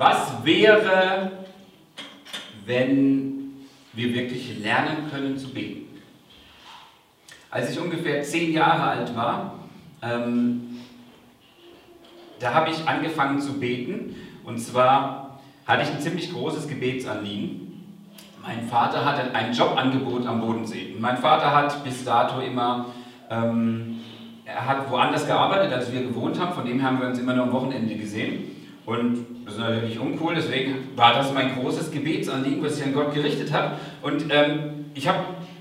Was wäre, wenn wir wirklich lernen können zu beten? Als ich ungefähr zehn Jahre alt war, ähm, da habe ich angefangen zu beten. Und zwar hatte ich ein ziemlich großes Gebetsanliegen. Mein Vater hatte ein Jobangebot am Bodensee. Und mein Vater hat bis dato immer, ähm, er hat woanders gearbeitet, als wir gewohnt haben. Von dem haben wir uns immer nur am Wochenende gesehen. Und das ist natürlich uncool, deswegen war das mein großes Gebetsanliegen, was ich an Gott gerichtet habe. Und ähm, ich habe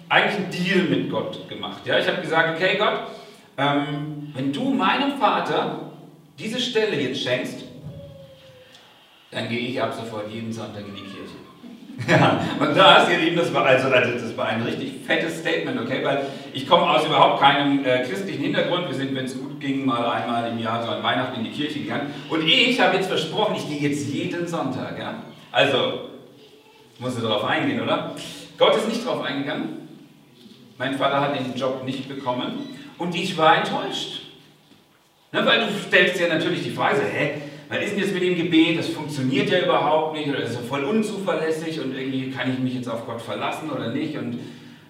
eigentlich einen Deal mit Gott gemacht. Ja? Ich habe gesagt, okay Gott, ähm, wenn du meinem Vater diese Stelle jetzt schenkst, dann gehe ich ab sofort jeden Sonntag in die Kirche. Ja, und das, ihr Lieben, das war, also, also, das war ein richtig fettes Statement, okay? Weil ich komme aus überhaupt keinem äh, christlichen Hintergrund. Wir sind, wenn es gut ging, mal einmal im Jahr so an Weihnachten in die Kirche gegangen. Und ich habe jetzt versprochen, ich gehe jetzt jeden Sonntag, ja? Also, musst du darauf eingehen, oder? Gott ist nicht darauf eingegangen. Mein Vater hat den Job nicht bekommen. Und ich war enttäuscht. Ne, weil du stellst dir natürlich die Frage, hä, was ist denn jetzt mit dem Gebet? Das funktioniert ja überhaupt nicht oder ist ja voll unzuverlässig und irgendwie kann ich mich jetzt auf Gott verlassen oder nicht. Und,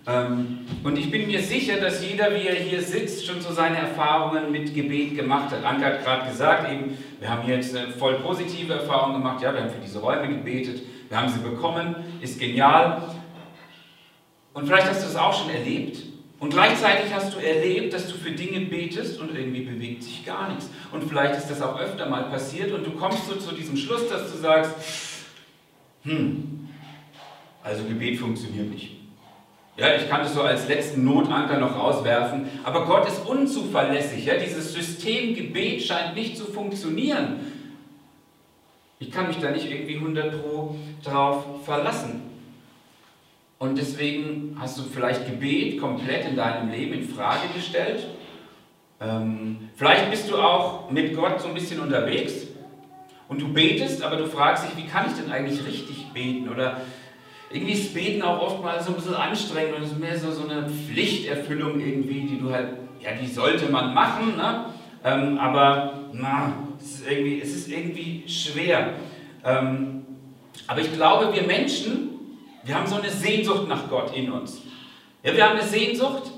ähm, und ich bin mir sicher, dass jeder, wie er hier sitzt, schon so seine Erfahrungen mit Gebet gemacht hat. Anke hat gerade gesagt, eben, wir haben jetzt eine voll positive Erfahrung gemacht. Ja, wir haben für diese Räume gebetet, wir haben sie bekommen, ist genial. Und vielleicht hast du es auch schon erlebt. Und gleichzeitig hast du erlebt, dass du für Dinge betest und irgendwie bewegt sich gar nichts. Und vielleicht ist das auch öfter mal passiert und du kommst so zu diesem Schluss, dass du sagst, hm, also Gebet funktioniert nicht. Ja, ich kann das so als letzten Notanker noch rauswerfen, aber Gott ist unzuverlässig. Ja? Dieses System Gebet scheint nicht zu funktionieren. Ich kann mich da nicht irgendwie 100 Pro drauf verlassen. Und deswegen hast du vielleicht Gebet komplett in deinem Leben in Frage gestellt. Ähm, vielleicht bist du auch mit Gott so ein bisschen unterwegs und du betest, aber du fragst dich, wie kann ich denn eigentlich richtig beten? Oder irgendwie ist Beten auch oftmals so ein bisschen anstrengend und es ist mehr so, so eine Pflichterfüllung irgendwie, die du halt, ja, die sollte man machen, ne? Ähm, aber na, es, ist irgendwie, es ist irgendwie schwer. Ähm, aber ich glaube, wir Menschen, wir haben so eine Sehnsucht nach Gott in uns. Ja, wir haben eine Sehnsucht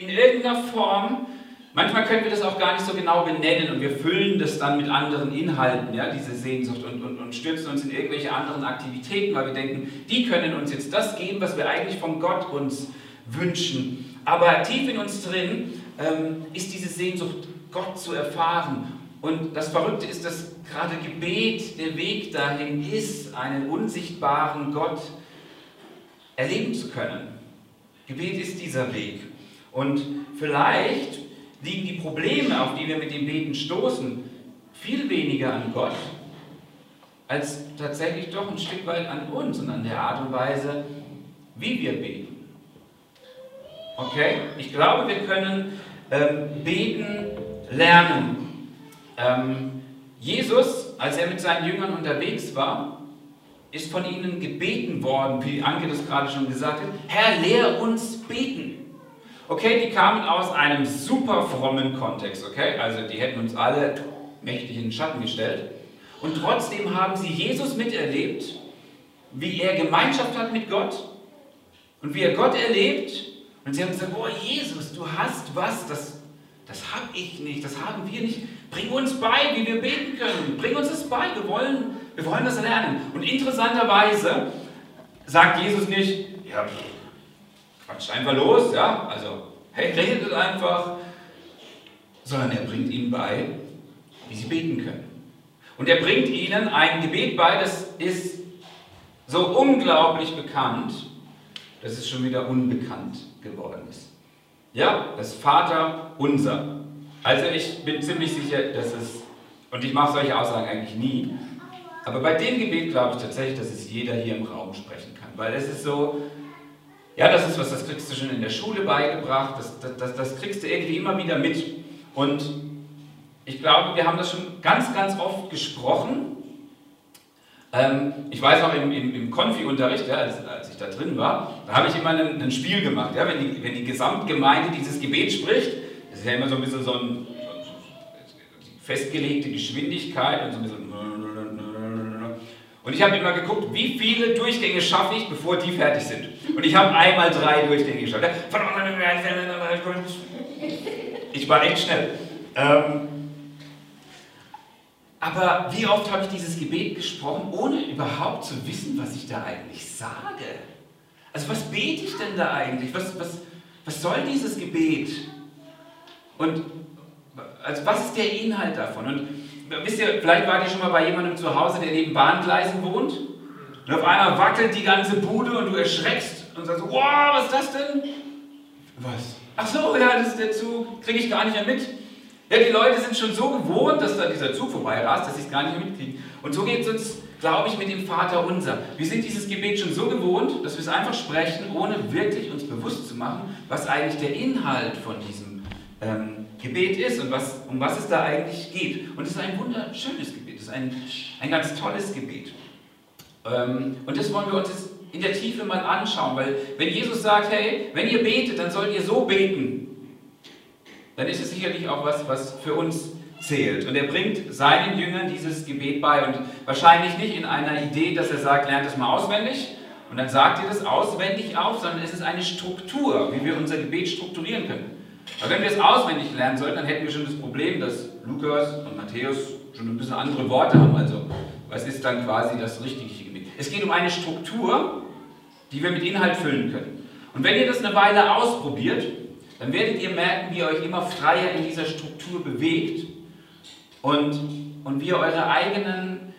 in irgendeiner Form. Manchmal können wir das auch gar nicht so genau benennen und wir füllen das dann mit anderen Inhalten, ja, diese Sehnsucht, und, und, und stürzen uns in irgendwelche anderen Aktivitäten, weil wir denken, die können uns jetzt das geben, was wir eigentlich von Gott uns wünschen. Aber tief in uns drin ähm, ist diese Sehnsucht, Gott zu erfahren. Und das Verrückte ist, dass gerade Gebet der Weg dahin ist, einen unsichtbaren Gott zu erleben zu können. Gebet ist dieser Weg. Und vielleicht liegen die Probleme, auf die wir mit dem Beten stoßen, viel weniger an Gott, als tatsächlich doch ein Stück weit an uns und an der Art und Weise, wie wir beten. Okay? Ich glaube, wir können ähm, beten lernen. Ähm, Jesus, als er mit seinen Jüngern unterwegs war, ist von ihnen gebeten worden, wie Anke das gerade schon gesagt hat, Herr, lehr uns beten. Okay, die kamen aus einem super frommen Kontext, okay? Also die hätten uns alle mächtig in den Schatten gestellt. Und trotzdem haben sie Jesus miterlebt, wie er Gemeinschaft hat mit Gott und wie er Gott erlebt. Und sie haben gesagt, oh Jesus, du hast was, das, das habe ich nicht, das haben wir nicht. Bring uns bei, wie wir beten können. Bring uns das bei, wir wollen wir wollen das lernen. Und interessanterweise sagt Jesus nicht, ja, quatscht einfach los, ja, also, hey, redet einfach, sondern er bringt ihnen bei, wie sie beten können. Und er bringt ihnen ein Gebet bei, das ist so unglaublich bekannt, dass es schon wieder unbekannt geworden ist. Ja, das Vater unser. Also ich bin ziemlich sicher, dass es, und ich mache solche Aussagen eigentlich nie, aber bei dem Gebet glaube ich tatsächlich, dass es jeder hier im Raum sprechen kann. Weil es ist so, ja, das ist was, das kriegst du schon in der Schule beigebracht, das, das, das, das kriegst du irgendwie immer wieder mit. Und ich glaube, wir haben das schon ganz, ganz oft gesprochen. Ähm, ich weiß auch im, im, im Konfi-Unterricht, ja, als, als, ich da drin war, da habe ich immer ein, ein Spiel gemacht. Ja, wenn, die, wenn die Gesamtgemeinde dieses Gebet spricht, das ist ja immer so ein bisschen so ein festgelegte Geschwindigkeit und so ein bisschen Und ich habe immer geguckt, wie viele Durchgänge schaffe ich, bevor die fertig sind. Und ich habe einmal drei Durchgänge geschafft. Ich war echt schnell. Ähm, aber wie oft habe ich dieses Gebet gesprochen, ohne überhaupt zu wissen, was ich da eigentlich sage? Also was bete ich denn da eigentlich? Was, was, was soll dieses Gebet? Und also was ist der Inhalt davon? Und wisst ihr, vielleicht wart ihr schon mal bei jemandem zu Hause, der neben Bahngleisen wohnt. Und auf einmal wackelt die ganze Bude und du erschreckst und sagst, wow, was ist das denn? Was? Ach so, ja, das ist der Zug, kriege ich gar nicht mehr mit. Ja, die Leute sind schon so gewohnt, dass da dieser Zug vorbei rast, dass sie es gar nicht mehr mitkriegen. Und so geht es uns, glaube ich, mit dem Vater unser. Wir sind dieses Gebet schon so gewohnt, dass wir es einfach sprechen, ohne wirklich uns bewusst zu machen, was eigentlich der Inhalt von diesem ähm, Gebet ist und was, um was es da eigentlich geht. Und es ist ein wunderschönes Gebet, es ist ein, ein ganz tolles Gebet. Ähm, und das wollen wir uns jetzt in der Tiefe mal anschauen, weil wenn Jesus sagt, hey, wenn ihr betet, dann sollt ihr so beten, dann ist es sicherlich auch was, was für uns zählt. Und er bringt seinen Jüngern dieses Gebet bei und wahrscheinlich nicht in einer Idee, dass er sagt, lernt es mal auswendig und dann sagt ihr das auswendig auf, sondern es ist eine Struktur, wie wir unser Gebet strukturieren können. Aber wenn wir es auswendig lernen sollten, dann hätten wir schon das Problem, dass Lukas und Matthäus schon ein bisschen andere Worte haben. Also, was ist dann quasi das richtige Gebet? Es geht um eine Struktur, die wir mit Inhalt füllen können. Und wenn ihr das eine Weile ausprobiert, dann werdet ihr merken, wie ihr euch immer freier in dieser Struktur bewegt und, und wie ihr eure eigenen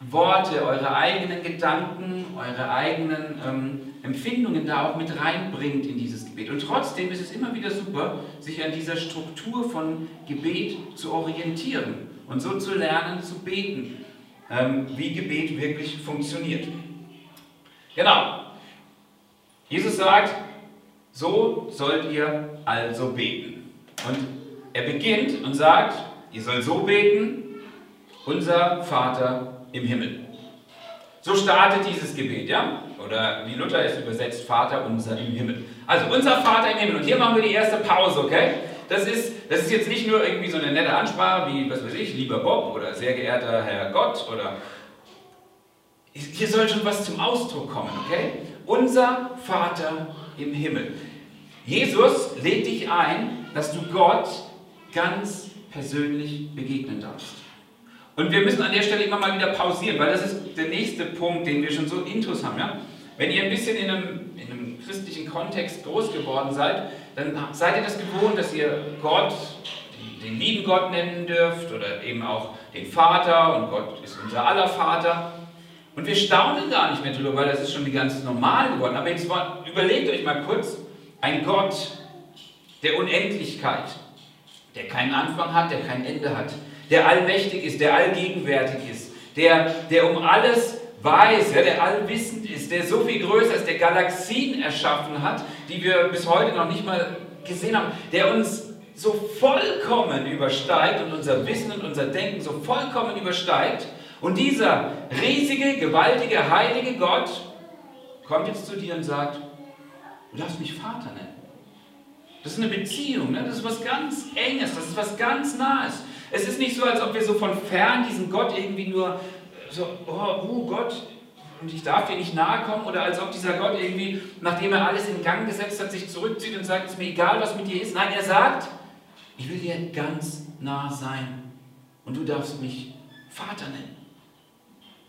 Worte, eure eigenen Gedanken, eure eigenen ähm, Empfindungen da auch mit reinbringt in dieses Gebet. Und trotzdem ist es immer wieder super, sich an dieser Struktur von Gebet zu orientieren und so zu lernen, zu beten, ähm, wie Gebet wirklich funktioniert. Genau. Jesus sagt, so sollt ihr also beten. Und er beginnt und sagt, ihr sollt so beten, unser Vater im Himmel. So startet dieses Gebet, ja? Oder wie Luther es übersetzt, Vater unser im Himmel. Also unser Vater im Himmel. Und hier machen wir die erste Pause, okay? Das ist, das ist jetzt nicht nur irgendwie so eine nette Ansprache wie, was weiß ich, lieber Bob oder sehr geehrter Herr Gott oder. Hier soll schon was zum Ausdruck kommen, okay? Unser Vater im Himmel. Jesus lädt dich ein, dass du Gott ganz persönlich begegnen darfst. Und wir müssen an der Stelle immer mal wieder pausieren, weil das ist der nächste Punkt, den wir schon so intus haben. Ja? Wenn ihr ein bisschen in einem, in einem christlichen Kontext groß geworden seid, dann seid ihr das gewohnt, dass ihr Gott, den lieben Gott nennen dürft oder eben auch den Vater und Gott ist unser aller Vater. Und wir staunen gar nicht mehr drüber, weil das ist schon ganz normal geworden. Aber jetzt überlegt euch mal kurz, ein Gott der Unendlichkeit, der keinen Anfang hat, der kein Ende hat, der allmächtig ist, der allgegenwärtig ist, der, der um alles weiß, ja, der allwissend ist, der so viel größer ist, der Galaxien erschaffen hat, die wir bis heute noch nicht mal gesehen haben, der uns so vollkommen übersteigt und unser Wissen und unser Denken so vollkommen übersteigt. Und dieser riesige, gewaltige, heilige Gott kommt jetzt zu dir und sagt, du darfst mich Vater nennen. Das ist eine Beziehung, ne? das ist was ganz Enges, das ist was ganz Nahes. Es ist nicht so, als ob wir so von fern diesen Gott irgendwie nur so, oh, oh Gott, und ich darf dir nicht nahe kommen, oder als ob dieser Gott irgendwie, nachdem er alles in Gang gesetzt hat, sich zurückzieht und sagt, es ist mir egal, was mit dir ist. Nein, er sagt, ich will dir ganz nah sein und du darfst mich Vater nennen.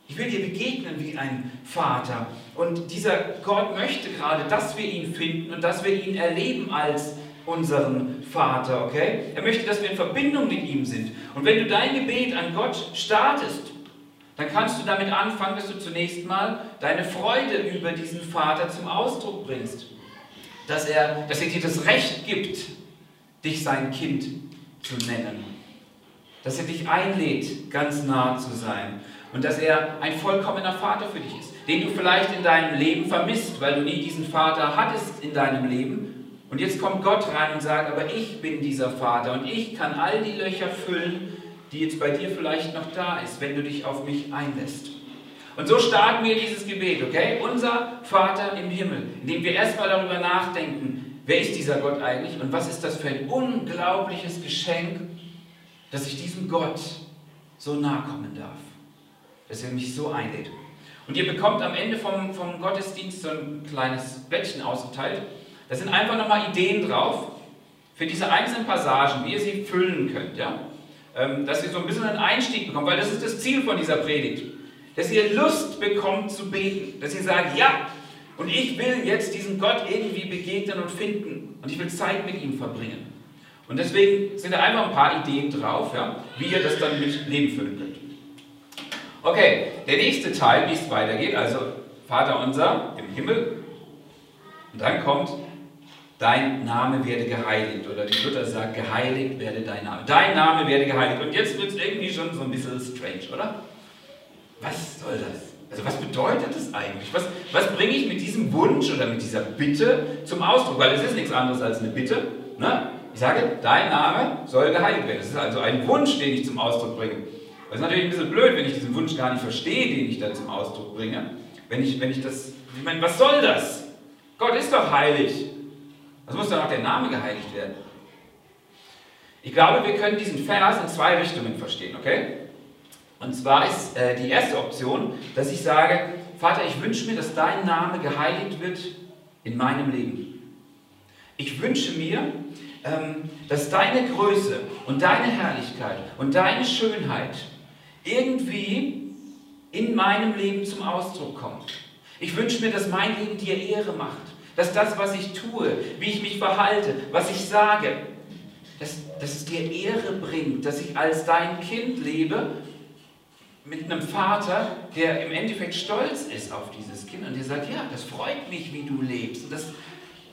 Ich will dir begegnen wie ein Vater. Und dieser Gott möchte gerade, dass wir ihn finden und dass wir ihn erleben als unseren Vater, okay? Er möchte, dass wir in Verbindung mit ihm sind. Und wenn du dein Gebet an Gott startest, dann kannst du damit anfangen, dass du zunächst mal deine Freude über diesen Vater zum Ausdruck bringst. Dass er, dass er dir das Recht gibt, dich sein Kind zu nennen. Dass er dich einlädt, ganz nah zu sein. Und dass er ein vollkommener Vater für dich ist, den du vielleicht in deinem Leben vermisst, weil du nie diesen Vater hattest in deinem Leben und jetzt kommt Gott rein und sagt, aber ich bin dieser Vater und ich kann all die Löcher füllen, die jetzt bei dir vielleicht noch da ist, wenn du dich auf mich einlässt. Und so starten wir dieses Gebet, okay? Unser Vater im Himmel, indem wir erstmal darüber nachdenken, wer ist dieser Gott eigentlich und was ist das für ein unglaubliches Geschenk, dass ich diesem Gott so nahe kommen darf. dass er mich so einlädt. Und ihr bekommt am Ende vom, vom Gottesdienst so ein kleines Bettchen ausgeteilt. Da sind einfach nochmal Ideen drauf für diese einzelnen Passagen, wie ihr sie füllen könnt. Ja? Ähm, dass ihr so ein bisschen einen Einstieg bekommt, weil das ist das Ziel von dieser Predigt. Dass ihr Lust bekommt zu beten. Dass ihr sagt, ja, und ich will jetzt diesem Gott irgendwie begegnen und finden. Und ich will Zeit mit ihm verbringen. Und deswegen sind da einfach ein paar Ideen drauf, ja, wie ihr das dann mit Leben füllen könnt. Okay, der nächste Teil, wie es weitergeht, also Vater unser im Himmel. Und dann kommt, dein Name werde geheiligt. Oder die Luther sagt, geheiligt werde dein Name. Dein Name werde geheiligt. Und jetzt wird es irgendwie schon so ein bisschen strange, oder? Was soll das? Also was bedeutet das eigentlich? Was, was bringe ich mit diesem Wunsch oder mit dieser Bitte zum Ausdruck? Weil es ist nichts anderes als eine Bitte. Ne? Ich sage, dein Name soll geheiligt werden. Das ist also ein Wunsch, den ich zum Ausdruck bringe. Das ist natürlich ein bisschen blöd, wenn ich diesen Wunsch gar nicht verstehe, den ich da zum Ausdruck bringe. Wenn ich, wenn ich das, ich meine, was soll das? Gott ist doch heilig. Also muss doch auch der Name geheiligt werden. Ich glaube, wir können diesen Vers in zwei Richtungen verstehen, okay? Und zwar ist äh, die erste Option, dass ich sage, Vater, ich wünsche mir, dass dein Name geheiligt wird in meinem Leben. Ich wünsche mir, ähm, dass deine Größe und deine Herrlichkeit und deine Schönheit irgendwie in meinem Leben zum Ausdruck kommt. Ich wünsche mir, dass mein Leben dir Ehre macht. Dass das, was ich tue, wie ich mich verhalte, was ich sage, dass, dass es dir Ehre bringt, dass ich als dein Kind lebe mit einem Vater, der im Endeffekt stolz ist auf dieses Kind und der sagt, ja, das freut mich, wie du lebst. Und das,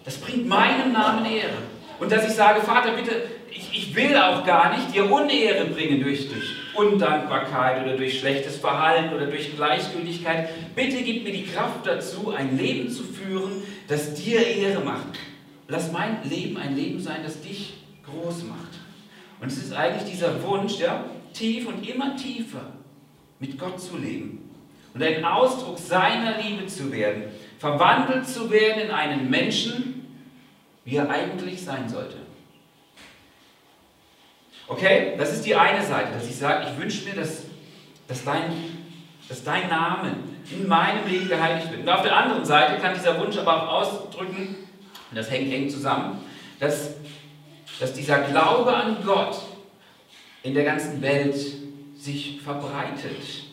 das bringt meinem Namen Ehre. Und dass ich sage, Vater, bitte, ich, ich will auch gar nicht dir Unehre bringen durch, durch Undankbarkeit oder durch schlechtes Verhalten oder durch Gleichgültigkeit. Bitte gib mir die Kraft dazu, ein Leben zu führen, das dir Ehre macht. Lass mein Leben ein Leben sein, das dich groß macht. Und es ist eigentlich dieser Wunsch, ja, tief und immer tiefer mit Gott zu leben und ein Ausdruck seiner Liebe zu werden, verwandelt zu werden in einen Menschen, wie er eigentlich sein sollte. Okay, das ist die eine Seite, dass ich sage, ich wünsche mir, dass, dass, dein, dass dein Name in meinem Leben geheiligt wird. Und auf der anderen Seite kann dieser Wunsch aber auch ausdrücken, und das hängt eng zusammen, dass, dass dieser Glaube an Gott in der ganzen Welt sich verbreitet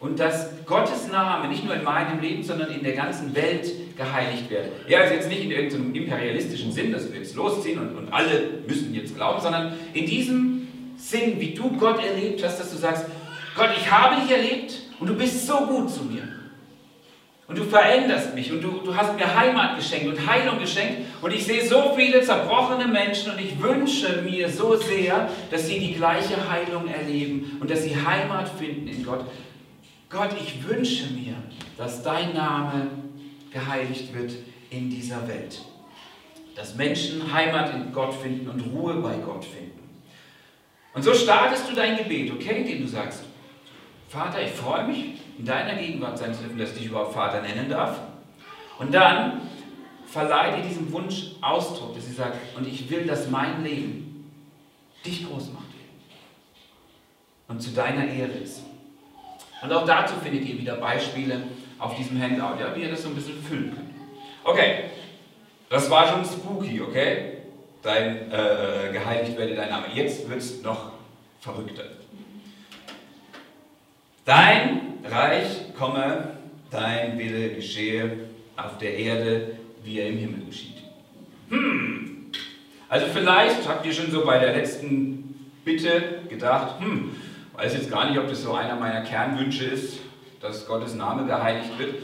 und dass Gottes Name nicht nur in meinem Leben, sondern in der ganzen Welt geheiligt wird. Ja, also jetzt nicht in irgendeinem imperialistischen Sinn, dass wir jetzt losziehen und, und alle müssen jetzt glauben, sondern in diesem Sinn, wie du Gott erlebt hast, dass du sagst, Gott, ich habe dich erlebt und du bist so gut zu mir. Und du veränderst mich und du, du hast mir Heimat geschenkt und Heilung geschenkt. Und ich sehe so viele zerbrochene Menschen und ich wünsche mir so sehr, dass sie die gleiche Heilung erleben und dass sie Heimat finden in Gott. Gott, ich wünsche mir, dass dein Name geheiligt wird in dieser Welt. Dass Menschen Heimat in Gott finden und Ruhe bei Gott finden. Und so startest du dein Gebet, okay, indem du sagst, Vater, ich freue mich, in deiner Gegenwart sein zu dürfen, dass ich dich überhaupt Vater nennen darf. Und dann verleihe dir diesem Wunsch Ausdruck, dass sie sagt, und ich will, dass mein Leben dich groß macht und zu deiner Ehre ist. Und auch dazu findet ihr wieder Beispiele auf diesem Handout, ja, wie ihr das so ein bisschen füllen könnt. Okay, das war schon spooky, okay? Dein, äh, geheiligt werde dein Name. Jetzt wird es noch verrückter. Dein Reich komme, dein Wille geschehe auf der Erde, wie er im Himmel geschieht. Hm. Also vielleicht habt ihr schon so bei der letzten Bitte gedacht, hm, weiß jetzt gar nicht, ob das so einer meiner Kernwünsche ist, dass Gottes Name geheiligt wird.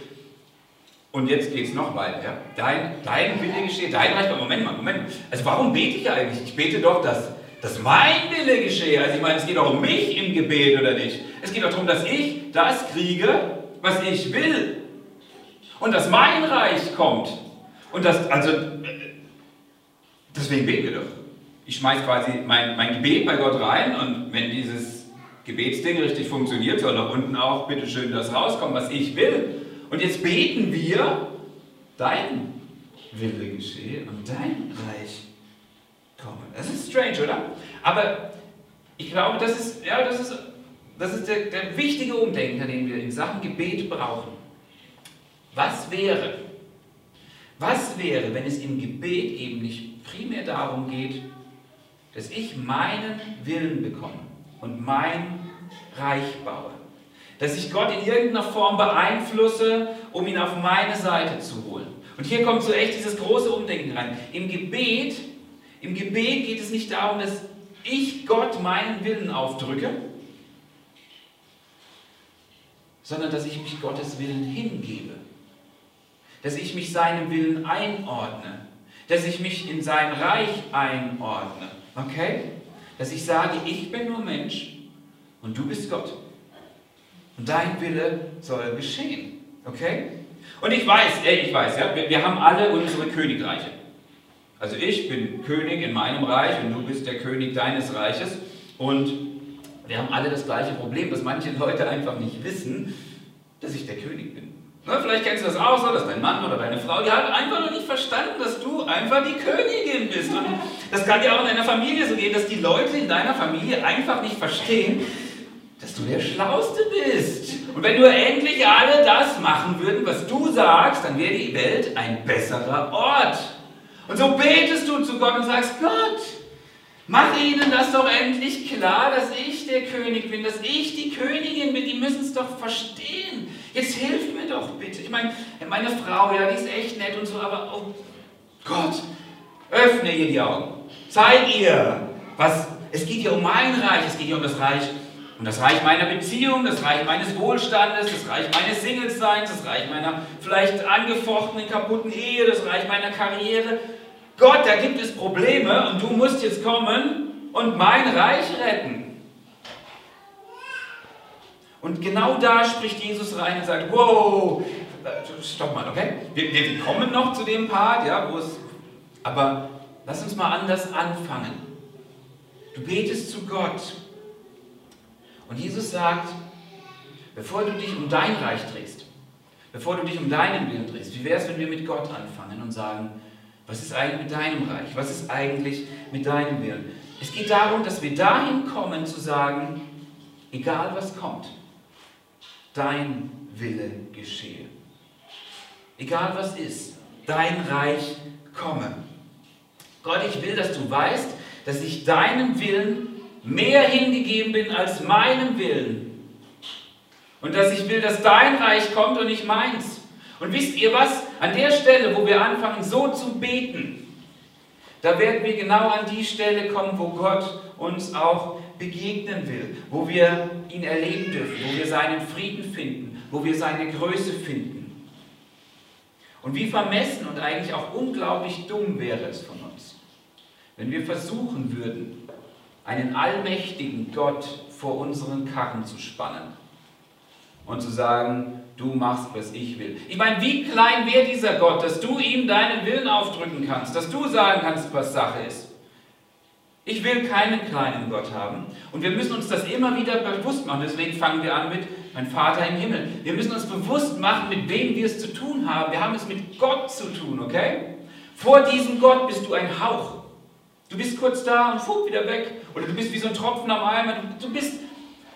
Und jetzt geht es noch weiter. Dein, dein Wille geschehe, dein Reich. Moment mal, Moment. Also warum bete ich eigentlich? Ich bete doch, dass, dass mein Wille geschehe. Also ich meine, es geht doch um mich im Gebet, oder nicht? Es geht doch darum, dass ich das kriege, was ich will. Und dass mein Reich kommt. Und das, also, deswegen beten wir doch. Ich schmeiße quasi mein, mein Gebet bei Gott rein und wenn dieses Gebetsding richtig funktioniert, soll da unten auch bitte schön das rauskommen, was ich will. Und jetzt beten wir, dein Wille geschehe und dein Reich komme. Das ist strange, oder? Aber ich glaube, das ist, ja, das ist das ist der, der wichtige Umdenker, den wir in Sachen Gebet brauchen. Was wäre, was wäre, wenn es im Gebet eben nicht primär darum geht, dass ich meinen Willen bekomme und mein Reich baue? Dass ich Gott in irgendeiner Form beeinflusse, um ihn auf meine Seite zu holen. Und hier kommt so echt dieses große Umdenken rein. Im Gebet, im Gebet geht es nicht darum, dass ich Gott meinen Willen aufdrücke, sondern dass ich mich Gottes Willen hingebe. Dass ich mich seinem Willen einordne. Dass ich mich in sein Reich einordne. Okay? Dass ich sage, ich bin nur Mensch und du bist Gott. Und dein Wille soll geschehen. Okay? Und ich weiß, ey, ich weiß, ja, wir, wir haben alle unsere Königreiche. Also ich bin König in meinem Reich und du bist der König deines Reiches. Und wir haben alle das gleiche Problem, dass manche Leute einfach nicht wissen, dass ich der König bin. Na, vielleicht kennst du das auch so, dass dein Mann oder deine Frau, die hat einfach noch nicht verstanden, dass du einfach die Königin bist. Und das kann dir auch in deiner Familie so gehen, dass die Leute in deiner Familie einfach nicht verstehen, dass du der Schlauste bist. Und wenn nur endlich alle das machen würden, was du sagst, dann wäre die Welt ein besserer Ort. Und so betest du zu Gott und sagst, Gott, Mach ihnen das doch endlich klar, dass ich der König bin, dass ich die Königin bin. Die müssen es doch verstehen. Jetzt hilf mir doch bitte. Ich meine, meine Frau, ja, die ist echt nett und so, aber oh Gott, öffne ihr die Augen. Zeig ihr, was. Es geht hier um mein Reich, es geht hier um das Reich, um das Reich meiner Beziehung, das Reich meines Wohlstandes, das Reich meines Singleseins, das Reich meiner vielleicht angefochtenen, kaputten Ehe, das Reich meiner Karriere. Gott, da gibt es Probleme und du musst jetzt kommen und mein Reich retten. Und genau da spricht Jesus rein und sagt, wow, stopp mal, okay? Wir, wir kommen noch zu dem Part, ja, wo es, aber lass uns mal anders anfangen. Du betest zu Gott. Und Jesus sagt, bevor du dich um dein Reich drehst, bevor du dich um deinen Willen drehst, wie wäre es, wenn wir mit Gott anfangen und sagen, was ist eigentlich mit deinem Reich? Was ist eigentlich mit deinem Willen? Es geht darum, dass wir dahin kommen zu sagen, egal was kommt, dein Wille geschehe. Egal was ist, dein Reich komme. Gott, ich will, dass du weißt, dass ich deinem Willen mehr hingegeben bin als meinem Willen. Und dass ich will, dass dein Reich kommt und nicht meins. Und wisst ihr was? An der Stelle, wo wir anfangen, so zu beten, da werden wir genau an die Stelle kommen, wo Gott uns auch begegnen will, wo wir ihn erleben dürfen, wo wir seinen Frieden finden, wo wir seine Größe finden. Und wie vermessen und eigentlich auch unglaublich dumm wäre es von uns, wenn wir versuchen würden, einen allmächtigen Gott vor unseren Karren zu spannen und zu sagen, du machst, was ich will. Ich meine, wie klein wäre dieser Gott, dass du ihm deinen Willen aufdrücken kannst, dass du sagen kannst, was Sache ist. Ich will keinen kleinen Gott haben. Und wir müssen uns das immer wieder bewusst machen. Deswegen fangen wir an mit mein Vater im Himmel. Wir müssen uns bewusst machen, mit wem wir es zu tun haben. Wir haben es mit Gott zu tun, okay? Vor diesem Gott bist du ein Hauch. Du bist kurz da und fuck wieder weg. Oder du bist wie so ein Tropfen am Eimer. Du bist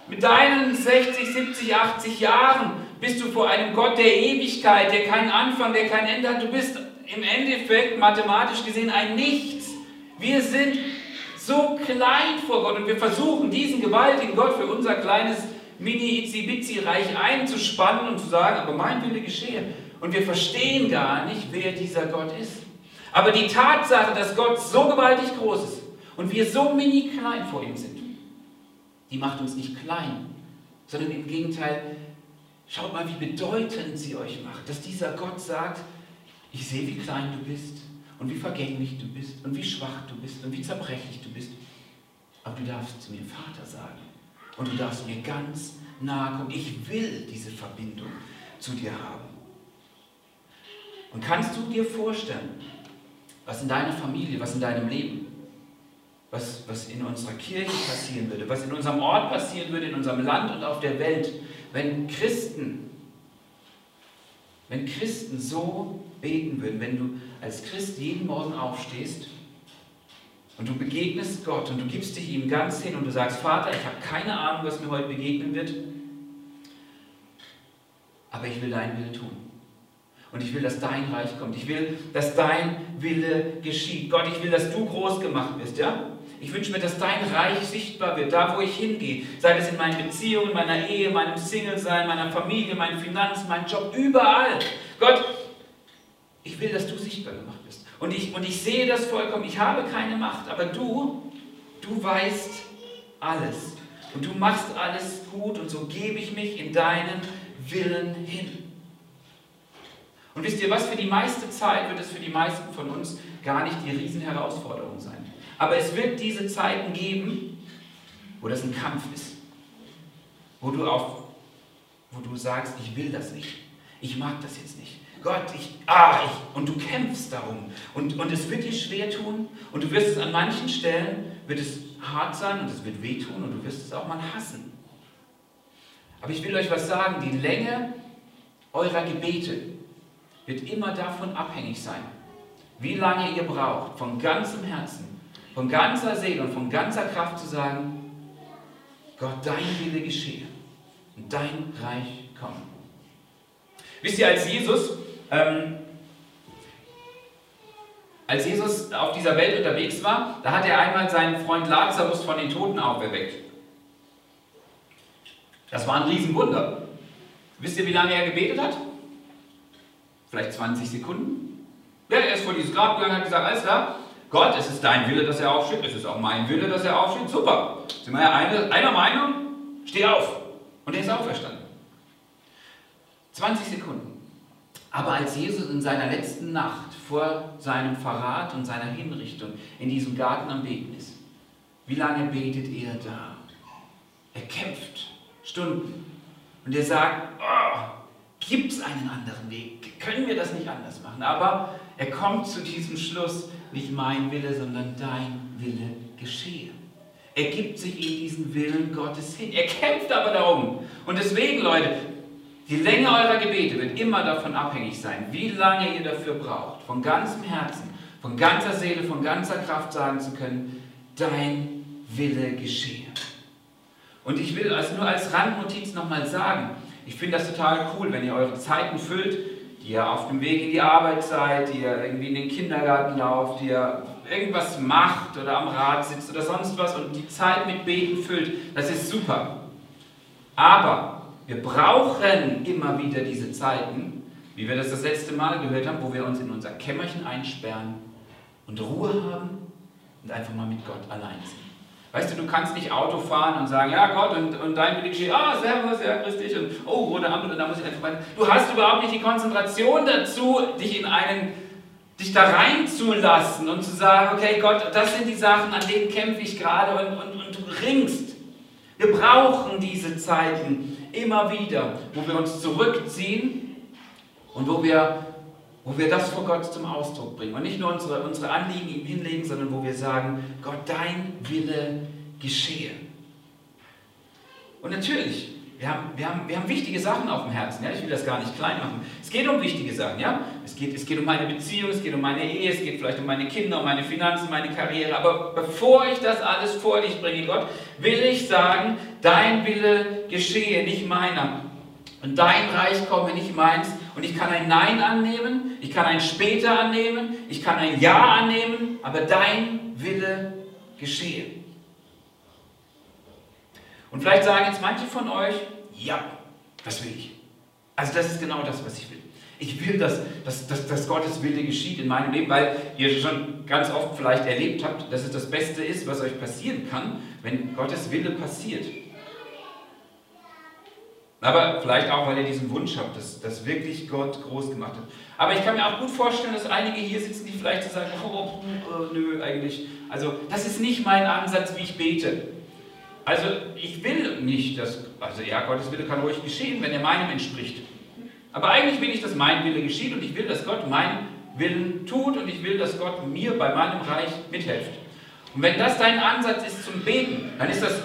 mit deinen 60, 70, 80 Jahren bist du vor einem Gott der Ewigkeit, der keinen Anfang, der kein Ende hat. Du bist im Endeffekt mathematisch gesehen ein Nichts. Wir sind so klein vor Gott und wir versuchen diesen gewaltigen Gott für unser kleines Mini-Itzi-Bitzi-Reich einzuspannen und zu sagen, aber mein Wille geschehe. Und wir verstehen gar nicht, wer dieser Gott ist. Aber die Tatsache, dass Gott so gewaltig groß ist und wir so mini klein vor ihm sind, die macht uns nicht klein, sondern im Gegenteil, Schaut mal, wie bedeutend sie euch macht, dass dieser Gott sagt, ich sehe, wie klein du bist und wie vergänglich du bist und wie schwach du bist und wie zerbrechlich du bist. Aber du darfst zu mir Vater sagen und du darfst mir ganz nahe kommen. Ich will diese Verbindung zu dir haben. Und kannst du dir vorstellen, was in deiner Familie, was in deinem Leben, was, was in unserer Kirche passieren würde, was in unserem Ort passieren würde, in unserem Land und auf der Welt, wenn Christen, wenn Christen so beten würden, wenn du als Christ jeden Morgen aufstehst und du begegnest Gott und du gibst dich ihm ganz hin und du sagst, Vater, ich habe keine Ahnung, was mir heute begegnen wird, aber ich will deinen Willen tun. Und ich will, dass dein Reich kommt. Ich will, dass dein Wille geschieht. Gott, ich will, dass du groß gemacht wirst, ja? Ich wünsche mir, dass dein Reich sichtbar wird, da wo ich hingehe. Sei es in meinen Beziehungen, meiner Ehe, meinem Single-Sein, meiner Familie, meinen Finanzen, meinem Job, überall. Gott, ich will, dass du sichtbar gemacht wirst. Und ich, und ich sehe das vollkommen. Ich habe keine Macht, aber du, du weißt alles. Und du machst alles gut und so gebe ich mich in deinen Willen hin. Und wisst ihr was, für die meiste Zeit wird es für die meisten von uns gar nicht die Riesenherausforderung sein. Aber es wird diese Zeiten geben, wo das ein Kampf ist. Wo du, auf, wo du sagst, ich will das nicht. Ich mag das jetzt nicht. Gott, ich, ah, ich, und du kämpfst darum. Und, und es wird dir schwer tun. Und du wirst es an manchen Stellen, wird es hart sein und es wird wehtun und du wirst es auch mal hassen. Aber ich will euch was sagen, die Länge eurer Gebete wird immer davon abhängig sein, wie lange ihr braucht, von ganzem Herzen, von ganzer Seele und von ganzer Kraft zu sagen, Gott, dein Wille geschehe und dein Reich komme. Wisst ihr, als Jesus, ähm, als Jesus auf dieser Welt unterwegs war, da hat er einmal seinen Freund Lazarus von den Toten auferweckt. Das war ein Riesenwunder. Wisst ihr, wie lange er gebetet hat? Vielleicht 20 Sekunden. Ja, er ist vor dieses Grab gegangen und hat gesagt, alles klar, Gott, es ist dein Wille, dass er aufsteht, es ist auch mein Wille, dass er aufsteht, super. Sind wir ja eine, einer Meinung? Steh auf. Und er ist auferstanden. 20 Sekunden. Aber als Jesus in seiner letzten Nacht vor seinem Verrat und seiner Hinrichtung in diesem Garten am Beten ist, wie lange betet er da? Er kämpft Stunden. Und er sagt, oh, gibt es einen anderen Weg? Können wir das nicht anders machen? Aber er kommt zu diesem Schluss, nicht mein Wille, sondern dein Wille geschehe. Er gibt sich in diesen Willen Gottes hin. Er kämpft aber darum. Und deswegen, Leute, die Länge eurer Gebete wird immer davon abhängig sein, wie lange ihr dafür braucht, von ganzem Herzen, von ganzer Seele, von ganzer Kraft sagen zu können, dein Wille geschehe. Und ich will also nur als Randnotiz nochmal sagen, ich finde das total cool, wenn ihr eure Zeiten füllt, die ihr auf dem Weg in die Arbeit seid, die ihr irgendwie in den Kindergarten lauft, die ihr irgendwas macht oder am Rad sitzt oder sonst was und die Zeit mit Beten füllt. Das ist super. Aber wir brauchen immer wieder diese Zeiten, wie wir das das letzte Mal gehört haben, wo wir uns in unser Kämmerchen einsperren und Ruhe haben und einfach mal mit Gott allein sind. Weißt du, du kannst nicht Auto fahren und sagen, ja Gott, und, und dein Wille geschieht, ah, servus, ja, grüß dich, und oh, rote Ampel, und da muss ich einfach weiter. Du hast überhaupt nicht die Konzentration dazu, dich in einen, dich da reinzulassen und zu sagen, okay Gott, das sind die Sachen, an denen kämpfe ich gerade und, und, und du ringst. Wir brauchen diese Zeiten immer wieder, wo wir uns zurückziehen und wo wir wo wir das vor Gott zum Ausdruck bringen und nicht nur unsere, unsere Anliegen ihm hinlegen, sondern wo wir sagen, Gott, dein Wille geschehe. Und natürlich, wir haben, wir, haben, wir haben wichtige Sachen auf dem Herzen. Ja? Ich will das gar nicht klein machen. Es geht um wichtige Sachen. Ja? Es, geht, es geht um meine Beziehung, es geht um meine Ehe, es geht vielleicht um meine Kinder, um meine Finanzen, meine Karriere. Aber bevor ich das alles vor dich bringe, Gott, will ich sagen, dein Wille geschehe, nicht meiner. Und dein Reich komme, nicht meins. Und ich kann ein Nein annehmen, ich kann ein Später annehmen, ich kann ein Ja annehmen, aber dein Wille geschehe. Und vielleicht sagen jetzt manche von euch, ja, das will ich. Also das ist genau das, was ich will. Ich will, dass, dass, dass, dass Gottes Wille geschieht in meinem Leben, weil ihr schon ganz oft vielleicht erlebt habt, dass es das Beste ist, was euch passieren kann, wenn Gottes Wille passiert. Aber vielleicht auch, weil ihr diesen Wunsch habt, dass, dass wirklich Gott groß gemacht hat. Aber ich kann mir auch gut vorstellen, dass einige hier sitzen, die vielleicht so sagen, oh, oh, nö, eigentlich. Also das ist nicht mein Ansatz, wie ich bete. Also ich will nicht, dass, also ja, Gottes Wille kann ruhig geschehen, wenn er meinem entspricht. Aber eigentlich will ich, dass mein Wille geschieht und ich will, dass Gott meinen Willen tut und ich will, dass Gott mir bei meinem Reich mithilft. Und wenn das dein Ansatz ist zum Beten, dann ist das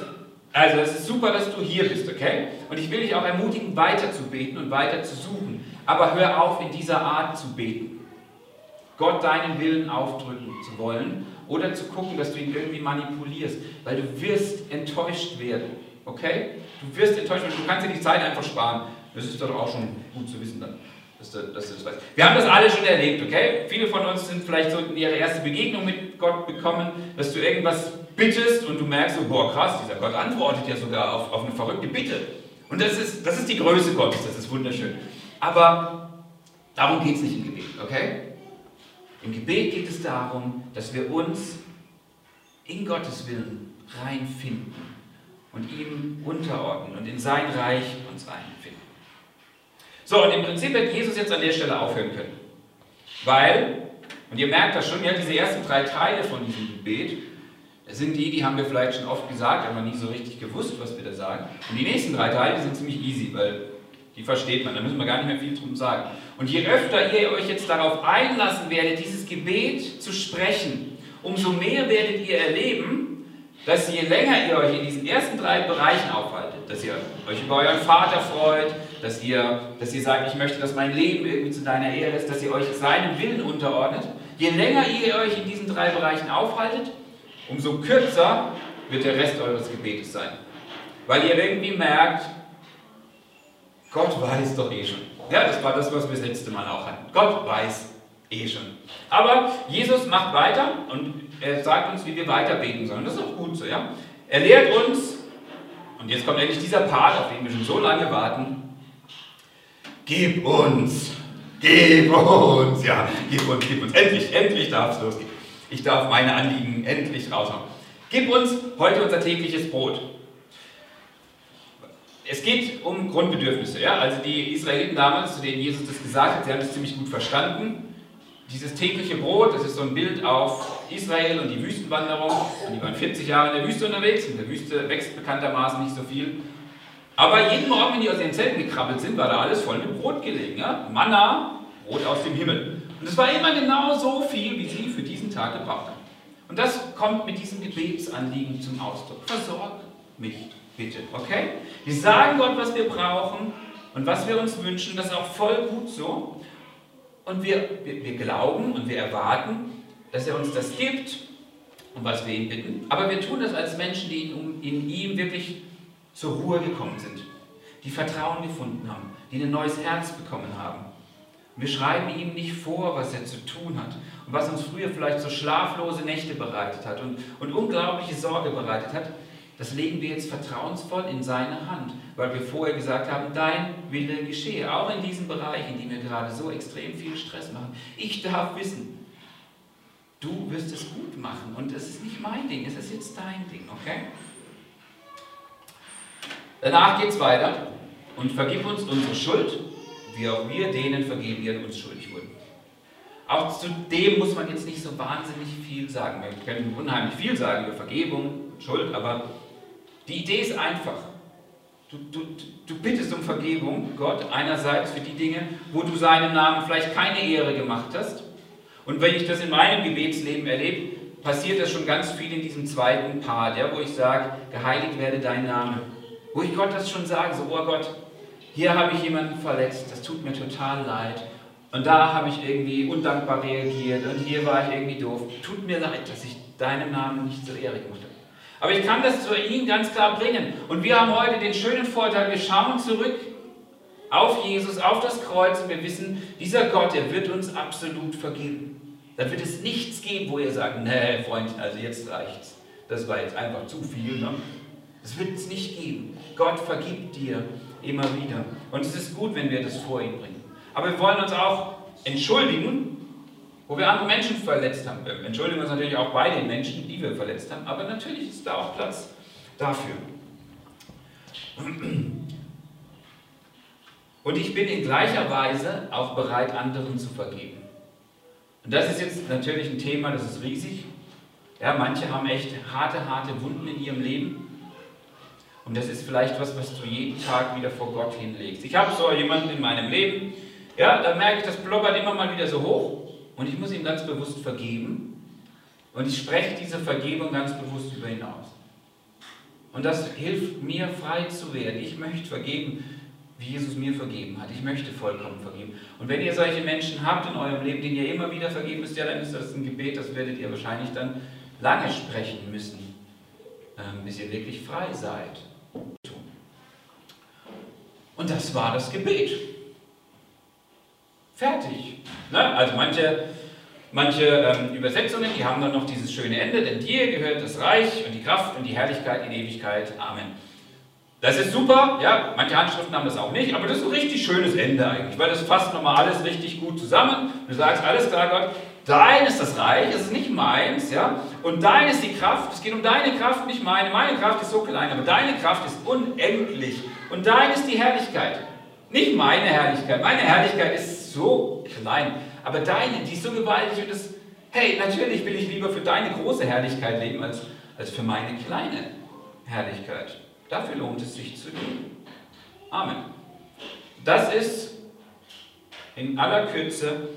also es ist super, dass du hier bist, okay? Und ich will dich auch ermutigen, weiter zu beten und weiter zu suchen. Aber hör auf, in dieser Art zu beten. Gott deinen Willen aufdrücken zu wollen oder zu gucken, dass du ihn irgendwie manipulierst, weil du wirst enttäuscht werden. Okay? Du wirst enttäuscht werden. Du kannst dir die Zeit einfach sparen. Das ist doch auch schon gut zu wissen dann. Dass du, dass du das weißt. Wir haben das alle schon erlebt, okay? Viele von uns sind vielleicht so in ihre erste Begegnung mit Gott bekommen, dass du irgendwas bittest und du merkst so, boah krass, dieser Gott antwortet ja sogar auf, auf eine verrückte Bitte. Und das ist, das ist die Größe Gottes, das ist wunderschön. Aber darum geht es nicht im Gebet, okay? Im Gebet geht es darum, dass wir uns in Gottes Willen reinfinden und ihm unterordnen und in sein Reich uns reinfinden. So, und im Prinzip hätte Jesus jetzt an der Stelle aufhören können. Weil, und ihr merkt das schon, ja, diese ersten drei Teile von diesem Gebet, das sind die, die haben wir vielleicht schon oft gesagt, aber nie so richtig gewusst, was wir da sagen. Und die nächsten drei Teile, sind ziemlich easy, weil die versteht man, da müssen wir gar nicht mehr viel drum sagen. Und je öfter ihr euch jetzt darauf einlassen werdet, dieses Gebet zu sprechen, umso mehr werdet ihr erleben, dass je länger ihr euch in diesen ersten drei Bereichen aufhaltet, dass ihr euch über euren Vater freut, dass ihr, dass ihr sagt, ich möchte, dass mein Leben irgendwie zu deiner Ehre ist, dass ihr euch seinem Willen unterordnet, je länger ihr euch in diesen drei Bereichen aufhaltet, umso kürzer wird der Rest eures Gebetes sein. Weil ihr irgendwie merkt, Gott weiß doch eh schon. Ja, das war das, was wir das letzte Mal auch hatten. Gott weiß eh schon. Aber Jesus macht weiter und er sagt uns, wie wir weiter beten sollen. Das ist auch gut so, ja. Er lehrt uns, und jetzt kommt endlich dieser Part, auf den wir schon so lange warten. Gib uns, gib uns, ja, gib uns, gib uns. Endlich, endlich darf es losgehen. Ich darf meine Anliegen endlich raushauen. Gib uns heute unser tägliches Brot. Es geht um Grundbedürfnisse. Ja? Also die Israeliten damals, zu denen Jesus das gesagt hat, sie haben es ziemlich gut verstanden. Dieses tägliche Brot, das ist so ein Bild auf Israel und die Wüstenwanderung. Und die waren 40 Jahre in der Wüste unterwegs. In der Wüste wächst bekanntermaßen nicht so viel. Aber jeden Morgen, wenn die aus ihren Zelten gekrabbelt sind, war da alles voll mit Brot gelegen. Ja? Manna, Brot aus dem Himmel. Und es war immer genau so viel, wie sie für diesen Tag gebraucht haben. Und das kommt mit diesem Gebetsanliegen zum Ausdruck. Versorg mich bitte, okay? Wir sagen Gott, was wir brauchen und was wir uns wünschen, das ist auch voll gut so. Und wir, wir, wir glauben und wir erwarten, dass er uns das gibt, um was wir ihn bitten. Aber wir tun das als Menschen, die in, in ihm wirklich zur Ruhe gekommen sind, die Vertrauen gefunden haben, die ein neues Herz bekommen haben. Wir schreiben ihm nicht vor, was er zu tun hat und was uns früher vielleicht so schlaflose Nächte bereitet hat und, und unglaubliche Sorge bereitet hat. Das legen wir jetzt vertrauensvoll in seine Hand, weil wir vorher gesagt haben, dein Wille geschehe. Auch in diesem Bereich, in dem wir gerade so extrem viel Stress machen. Ich darf wissen, du wirst es gut machen und es ist nicht mein Ding, es ist jetzt dein Ding, okay? Danach geht es weiter und vergib uns unsere Schuld, wie auch wir denen vergeben, die an uns schuldig wurden. Auch zu dem muss man jetzt nicht so wahnsinnig viel sagen. Wir können unheimlich viel sagen über Vergebung, Schuld, aber die Idee ist einfach. Du, du, du bittest um Vergebung, Gott, einerseits für die Dinge, wo du seinem Namen vielleicht keine Ehre gemacht hast. Und wenn ich das in meinem Gebetsleben erlebe, passiert das schon ganz viel in diesem zweiten Part, ja, wo ich sage, geheiligt werde dein Name. Wo ich Gott das schon sage, so, oh Gott, hier habe ich jemanden verletzt, das tut mir total leid. Und da habe ich irgendwie undankbar reagiert und hier war ich irgendwie doof. Tut mir leid, dass ich deinem Namen nicht zur Ehre gemacht habe. Aber ich kann das zu ihm ganz klar bringen. Und wir haben heute den schönen Vorteil, wir schauen zurück auf Jesus, auf das Kreuz und wir wissen, dieser Gott, der wird uns absolut vergeben. Da wird es nichts geben, wo ihr sagt, nee, Freund, also jetzt reicht's. Das war jetzt einfach zu viel. Ne? Das wird es nicht geben. Gott vergibt dir immer wieder. Und es ist gut, wenn wir das vor ihn bringen. Aber wir wollen uns auch entschuldigen wo wir andere Menschen verletzt haben. Wir entschuldigen uns natürlich auch bei den Menschen, die wir verletzt haben, aber natürlich ist da auch Platz dafür. Und ich bin in gleicher Weise auch bereit, anderen zu vergeben. Und das ist jetzt natürlich ein Thema, das ist riesig. Ja, manche haben echt harte, harte Wunden in ihrem Leben. Und das ist vielleicht was, was du jeden Tag wieder vor Gott hinlegst. Ich habe so jemanden in meinem Leben, ja, da merke ich, das blubbert immer mal wieder so hoch. Und ich muss ihm ganz bewusst vergeben. Und ich spreche diese Vergebung ganz bewusst über ihn aus. Und das hilft mir, frei zu werden. Ich möchte vergeben. wie Jesus mir vergeben hat. Ich möchte vollkommen vergeben. Und wenn ihr solche Menschen habt in eurem Leben, denen ihr immer wieder vergeben müsst, ja, dann ist das ein Gebet, das werdet ihr wahrscheinlich dann lange sprechen müssen, ähm, bis ihr wirklich frei seid. Und das war das Gebet. Fertig. Ne? Also manche, manche ähm, Übersetzungen, die haben dann noch dieses schöne Ende, denn dir gehört das Reich und die Kraft und die Herrlichkeit in Ewigkeit. Amen. Das ist super, ja, manche Handschriften haben das auch nicht, aber das ist ein richtig schönes Ende eigentlich, weil das fasst nochmal alles richtig gut zusammen. Du sagst, alles klar, Gott, dein ist das Reich, es ist nicht meins, ja, und dein ist die Kraft, es geht um deine Kraft, nicht meine. Meine Kraft ist so klein, aber deine Kraft ist unendlich und dein ist die Herrlichkeit. Nicht meine Herrlichkeit, meine Herrlichkeit ist so klein, aber deine, die ist so gewaltig und das, hey, natürlich will ich lieber für deine große Herrlichkeit leben, als, als für meine kleine Herrlichkeit. Dafür lohnt es sich zu leben. Amen. Das ist in aller Kürze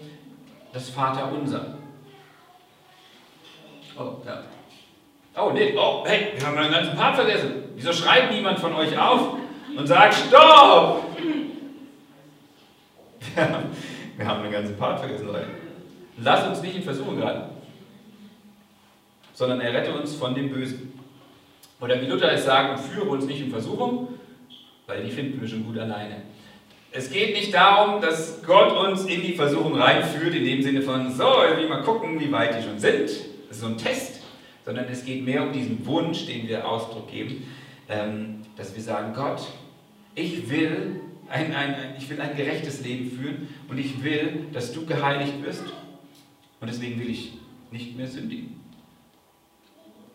das Vaterunser. Oh, ja. Oh, nee, oh, hey, wir haben einen ganzen Part vergessen. Wieso schreibt niemand von euch auf und sagt, Stopp! Wir haben einen ganzen Part vergessen, Leute. Lass uns nicht in Versuchung geraten, sondern errette uns von dem Bösen. Oder wie Luther es sagt, führe uns nicht in Versuchung, weil die finden wir schon gut alleine. Es geht nicht darum, dass Gott uns in die Versuchung reinführt, in dem Sinne von, so, irgendwie mal gucken, wie weit die schon sind. Das ist so ein Test. Sondern es geht mehr um diesen Wunsch, den wir Ausdruck geben, ähm, dass wir sagen, Gott, ich will ein, ein, ich will ein gerechtes Leben führen und ich will, dass du geheiligt wirst. Und deswegen will ich nicht mehr sündigen.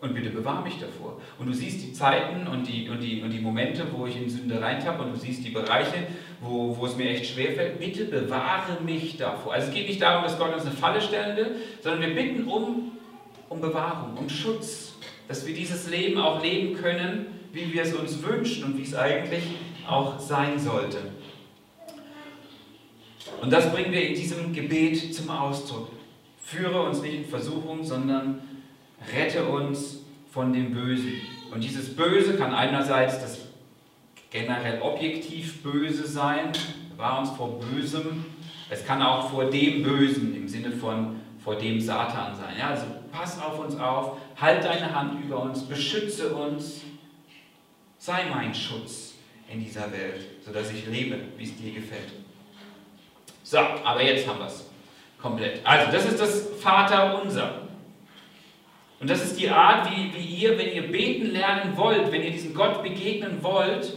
Und bitte bewahre mich davor. Und du siehst die Zeiten und die, und die, und die Momente, wo ich in Sünde reintappe und du siehst die Bereiche, wo, wo es mir echt schwerfällt. Bitte bewahre mich davor. Also es geht nicht darum, dass Gott uns eine Falle stellen will, sondern wir bitten um, um Bewahrung, um Schutz. Dass wir dieses Leben auch leben können, wie wir es uns wünschen und wie es eigentlich auch sein sollte. Und das bringen wir in diesem Gebet zum Ausdruck. Führe uns nicht in Versuchung, sondern rette uns von dem Bösen. Und dieses Böse kann einerseits das generell objektiv Böse sein, war uns vor Bösem. Es kann auch vor dem Bösen im Sinne von vor dem Satan sein. Ja, also pass auf uns auf, halt deine Hand über uns, beschütze uns, sei mein Schutz in dieser Welt, sodass ich lebe, wie es dir gefällt. So, aber jetzt haben wir es komplett. Also, das ist das Vaterunser. Und das ist die Art, wie, wie ihr, wenn ihr beten lernen wollt, wenn ihr diesem Gott begegnen wollt,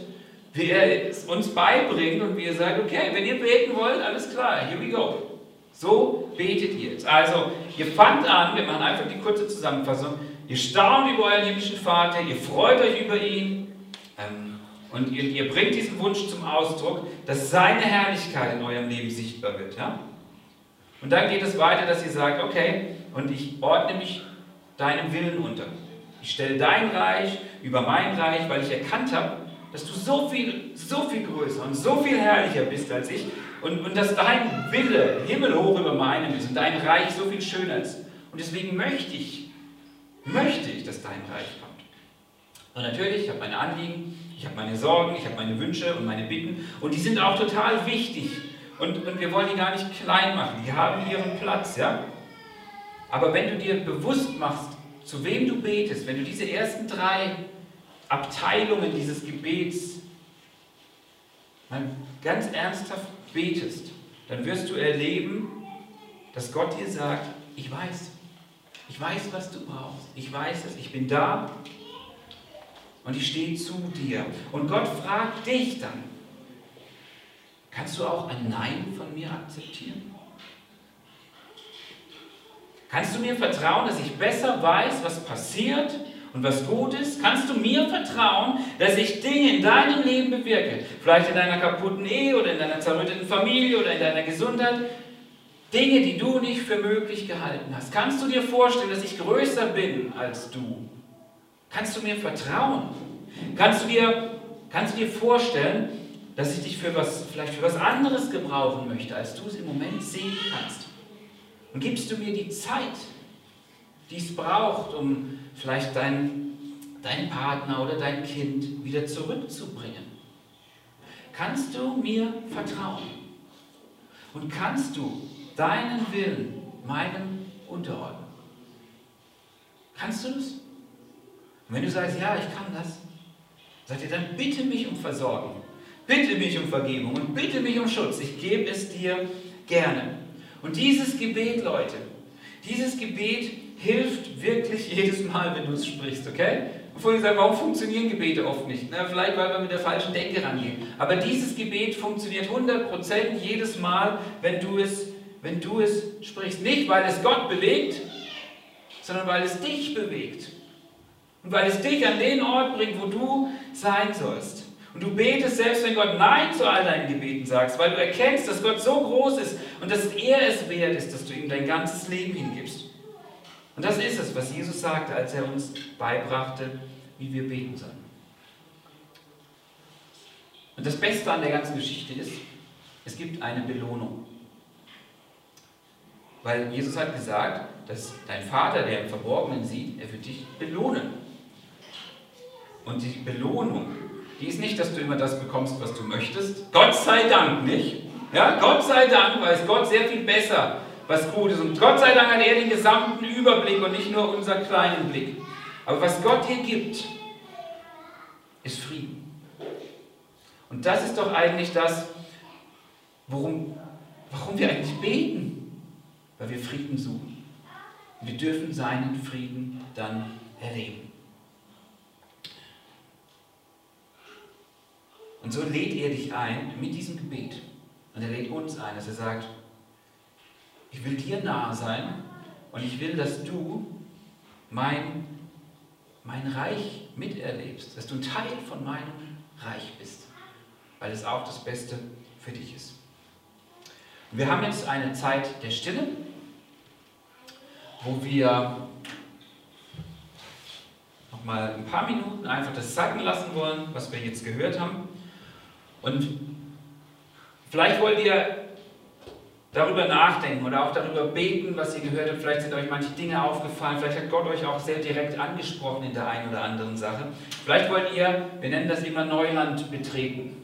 wie er es uns beibringt und wie ihr sagt, okay, wenn ihr beten wollt, alles klar, here we go. So betet ihr jetzt. Also, ihr fangt an, wir machen einfach die kurze Zusammenfassung, ihr staunt über euren himmlischen Vater, ihr freut euch über ihn ähm, und ihr, ihr, bringt diesen Wunsch zum Ausdruck, dass seine Herrlichkeit in eurem Leben sichtbar wird. Ja? Und dann geht es weiter, dass ihr sagt, okay, und ich ordne mich deinem Willen unter. Ich stelle dein Reich über mein Reich, weil ich erkannt habe, dass du so viel, so viel größer und so viel herrlicher bist als ich und, und dass dein Wille himmelhoch über meinem ist und dein Reich so viel schöner ist. Und deswegen möchte ich, möchte ich, dass dein Reich kommt. Und natürlich, ich habe meine Anliegen, ich habe meine Sorgen, ich habe meine Wünsche und meine Bitten und die sind auch total wichtig. Und, und wir wollen die gar nicht klein machen, die haben ihren Platz, ja. Aber wenn du dir bewusst machst, zu wem du betest, wenn du diese ersten drei Abteilungen dieses Gebets ganz ernsthaft betest, dann wirst du erleben, dass Gott dir sagt, ich weiß, ich weiß, was du brauchst, ich weiß es, ich bin da und ich stehe zu dir. Und Gott fragt dich dann, kannst du auch ein Nein von mir akzeptieren? Kannst du mir vertrauen, dass ich besser weiß, was passiert und was gut ist? Kannst du mir vertrauen, dass ich Dinge in deinem Leben bewirke? Vielleicht in deiner kaputten Ehe oder in deiner zerrütteten Familie oder in deiner Gesundheit. Dinge, die du nicht für möglich gehalten hast. Kannst du dir vorstellen, dass ich größer bin als du? Kannst du mir vertrauen? Kannst du dir, kannst du dir vorstellen, dass ich dich für was, vielleicht für was anderes gebrauchen möchte, als du es im Moment sehen kannst? Und gibst du mir die Zeit, die es braucht, um vielleicht deinen dein Partner oder dein Kind wieder zurückzubringen? kannst du mir vertrauen? Und kannst du deinen Willen meinem unterordnen? Kannst du das? Und wenn du sagst, ja, ich kann das, sagt er, dann bitte mich um Versorgung, bitte mich um Vergebung und bitte mich um Schutz. Ich gebe es dir gerne. Und dieses Gebet, Leute, dieses Gebet hilft wirklich jedes Mal, wenn du es sprichst, okay? Bevor ich sage, warum funktionieren Gebete oft nicht? Na, vielleicht, weil wir mit der falschen Denke rangehen. Aber dieses Gebet funktioniert 100% jedes Mal, wenn du, es, wenn du es sprichst. Nicht, weil es Gott bewegt, sondern weil es dich bewegt. Und weil es dich an den Ort bringt, wo du sein sollst. Und du betest selbst, wenn Gott Nein zu all deinen Gebeten sagst, weil du erkennst, dass Gott so groß ist und dass er es wert ist, dass du ihm dein ganzes Leben hingibst. Und das ist es, was Jesus sagte, als er uns beibrachte, wie wir beten sollen. Und das Beste an der ganzen Geschichte ist, es gibt eine Belohnung. Weil Jesus hat gesagt, dass dein Vater, der im Verborgenen sieht, er wird dich belohnen. Und die Belohnung, die ist nicht, dass du immer das bekommst, was du möchtest. Gott sei Dank nicht. Ja, Gott sei Dank weiß Gott sehr viel besser, was gut ist. Und Gott sei Dank hat er den gesamten Überblick und nicht nur unseren kleinen Blick. Aber was Gott dir gibt, ist Frieden. Und das ist doch eigentlich das, worum, warum wir eigentlich beten. Weil wir Frieden suchen. Wir dürfen seinen Frieden dann erleben. Und so lädt er dich ein mit diesem Gebet. Und er lädt uns ein, dass er sagt, ich will dir nahe sein und ich will, dass du mein, mein Reich miterlebst, dass du ein Teil von meinem Reich bist, weil es auch das Beste für dich ist. Wir haben jetzt eine Zeit der Stille, wo wir noch mal ein paar Minuten einfach das sacken lassen wollen, was wir jetzt gehört haben. Und vielleicht wollt ihr darüber nachdenken oder auch darüber beten, was ihr gehört habt. Vielleicht sind euch manche Dinge aufgefallen, vielleicht hat Gott euch auch sehr direkt angesprochen in der einen oder anderen Sache. Vielleicht wollt ihr, wir nennen das immer Neuland betreten.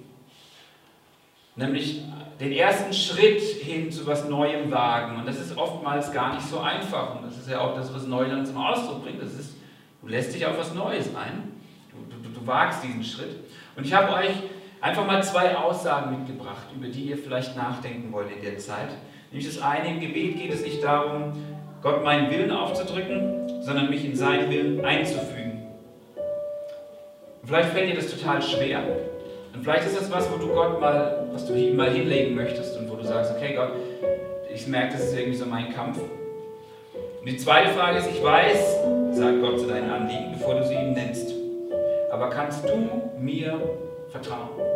Nämlich den ersten Schritt hin zu was Neuem wagen. Und das ist oftmals gar nicht so einfach. Und das ist ja auch das, was Neuland zum Ausdruck bringt. Das ist, du lässt dich auf was Neues ein. Du, du, du wagst diesen Schritt. Und ich habe euch einfach mal zwei Aussagen mitgebracht, über die ihr vielleicht nachdenken wollt in der Zeit. Nämlich das eine, im Gebet geht es nicht darum, Gott meinen Willen aufzudrücken, sondern mich in seinen Willen einzufügen. Und vielleicht fällt dir das total schwer. Und vielleicht ist das was, wo du Gott mal, was du ihm mal hinlegen möchtest und wo du sagst, okay Gott, ich merke, das ist irgendwie so mein Kampf. Und die zweite Frage ist, ich weiß, sagt Gott zu deinen Anliegen, bevor du sie ihm nennst. Aber kannst du mir vertrauen?